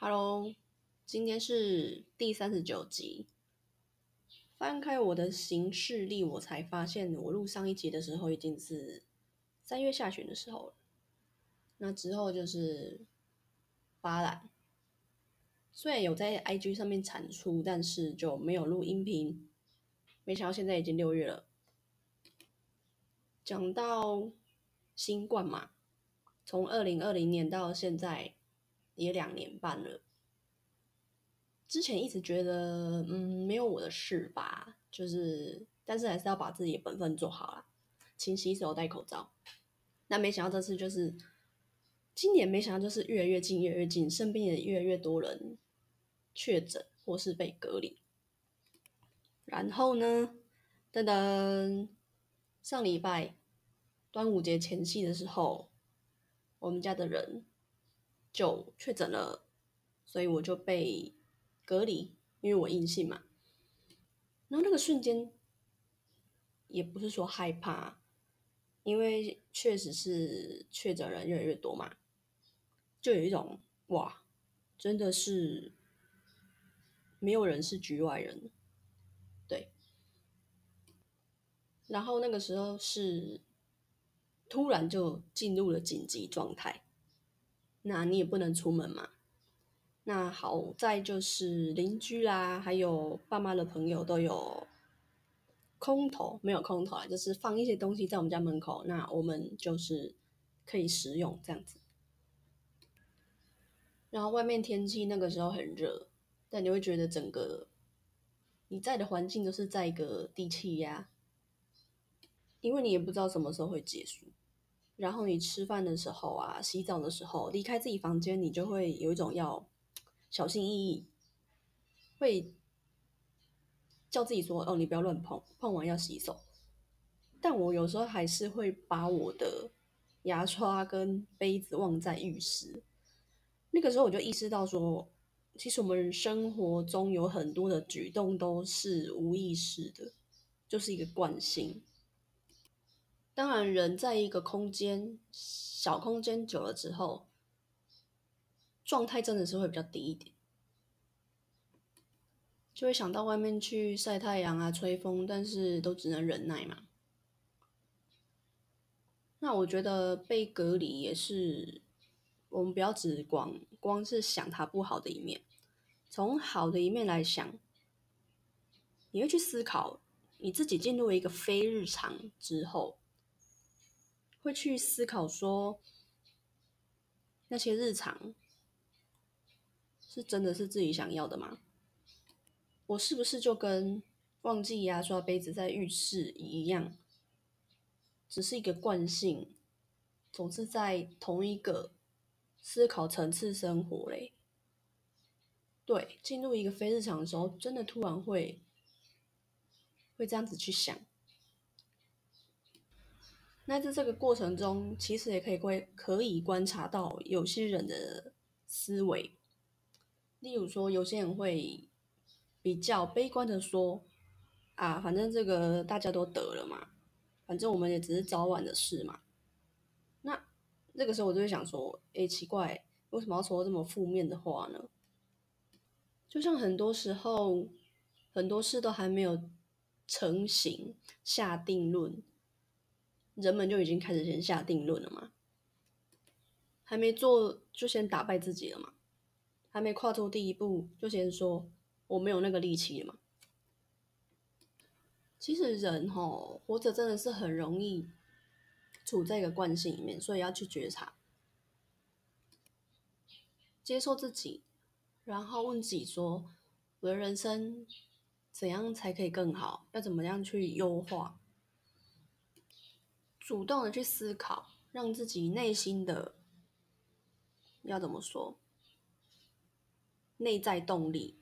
Hello，今天是第三十九集。翻开我的行事历，我才发现我录上一集的时候已经是三月下旬的时候了。那之后就是发懒，虽然有在 IG 上面产出，但是就没有录音频。没想到现在已经六月了。讲到新冠嘛，从二零二零年到现在也两年半了。之前一直觉得，嗯，没有我的事吧，就是，但是还是要把自己的本分做好啦，勤洗手、戴口罩。那没想到这次就是，今年没想到就是越来越近，越来越近，身边也越来越多人确诊或是被隔离。然后呢，噔噔，上礼拜端午节前夕的时候，我们家的人就确诊了，所以我就被。隔离，因为我阴性嘛，然后那个瞬间也不是说害怕，因为确实是确诊人越来越多嘛，就有一种哇，真的是没有人是局外人，对。然后那个时候是突然就进入了紧急状态，那你也不能出门嘛。那好在就是邻居啦，还有爸妈的朋友都有空投，没有空投啊，就是放一些东西在我们家门口，那我们就是可以食用这样子。然后外面天气那个时候很热，但你会觉得整个你在的环境都是在一个低气压，因为你也不知道什么时候会结束。然后你吃饭的时候啊，洗澡的时候，离开自己房间，你就会有一种要。小心翼翼，会叫自己说：“哦，你不要乱碰，碰完要洗手。”但我有时候还是会把我的牙刷跟杯子忘在浴室。那个时候我就意识到说，其实我们生活中有很多的举动都是无意识的，就是一个惯性。当然，人在一个空间小空间久了之后。状态真的是会比较低一点，就会想到外面去晒太阳啊、吹风，但是都只能忍耐嘛。那我觉得被隔离也是，我们不要只光光是想它不好的一面，从好的一面来想，你会去思考你自己进入一个非日常之后，会去思考说那些日常。是真的是自己想要的吗？我是不是就跟忘记牙刷杯子在浴室一样，只是一个惯性，总是在同一个思考层次生活嘞？对，进入一个非日常的时候，真的突然会会这样子去想。那在这个过程中，其实也可以会可以观察到有些人的思维。例如说，有些人会比较悲观的说：“啊，反正这个大家都得了嘛，反正我们也只是早晚的事嘛。”那这个时候我就会想说：“哎，奇怪，为什么要说这么负面的话呢？”就像很多时候，很多事都还没有成型下定论，人们就已经开始先下定论了嘛？还没做就先打败自己了嘛？还没跨出第一步，就先说我没有那个力气了嘛？其实人吼活着真的是很容易处在一个惯性里面，所以要去觉察、接受自己，然后问自己说：我的人生怎样才可以更好？要怎么样去优化？主动的去思考，让自己内心的要怎么说？内在动力，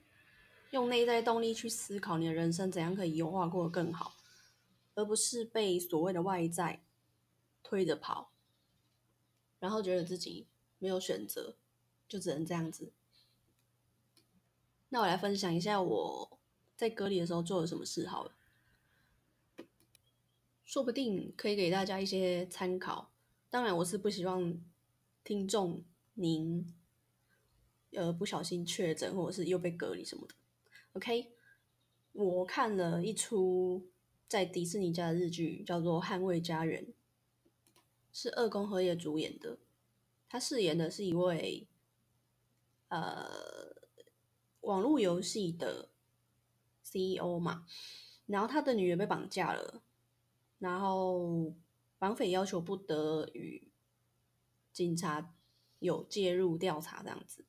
用内在动力去思考你的人生怎样可以优化过得更好，而不是被所谓的外在推着跑，然后觉得自己没有选择，就只能这样子。那我来分享一下我在隔离的时候做了什么事好了，说不定可以给大家一些参考。当然，我是不希望听众您。呃不小心确诊，或者是又被隔离什么的。OK，我看了一出在迪士尼家的日剧，叫做《捍卫家园》，是二宫和也主演的。他饰演的是一位呃网络游戏的 CEO 嘛，然后他的女儿被绑架了，然后绑匪要求不得与警察有介入调查这样子，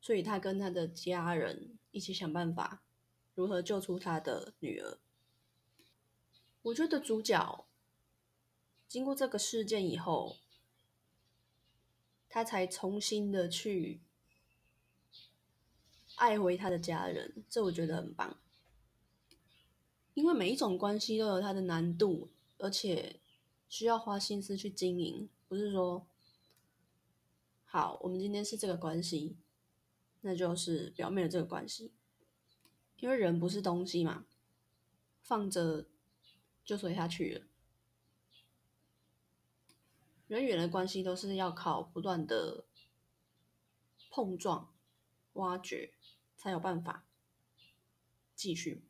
所以他跟他的家人。一起想办法如何救出他的女儿。我觉得主角经过这个事件以后，他才重新的去爱回他的家人，这我觉得很棒。因为每一种关系都有它的难度，而且需要花心思去经营，不是说好我们今天是这个关系。那就是表面的这个关系，因为人不是东西嘛，放着就随他去了。人与人的关系都是要靠不断的碰撞、挖掘，才有办法继续。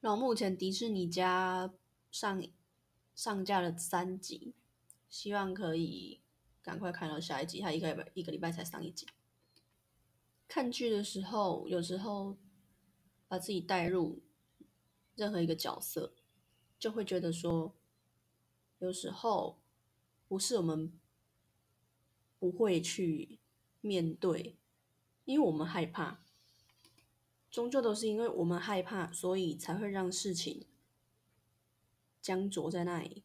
然后目前迪士尼家上上架了三集，希望可以赶快看到下一集。他一个礼拜一个礼拜才上一集。看剧的时候，有时候把自己带入任何一个角色，就会觉得说，有时候不是我们不会去面对，因为我们害怕，终究都是因为我们害怕，所以才会让事情僵着在那里，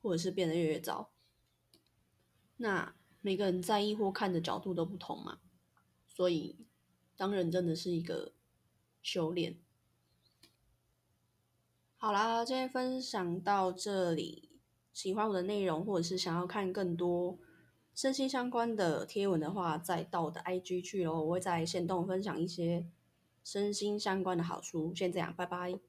或者是变得越来越糟。那每个人在意或看的角度都不同嘛，所以。当然，真的是一个修炼。好啦，今天分享到这里。喜欢我的内容，或者是想要看更多身心相关的贴文的话，再到我的 IG 去哦。我会在线动分享一些身心相关的好书。先这样，拜拜。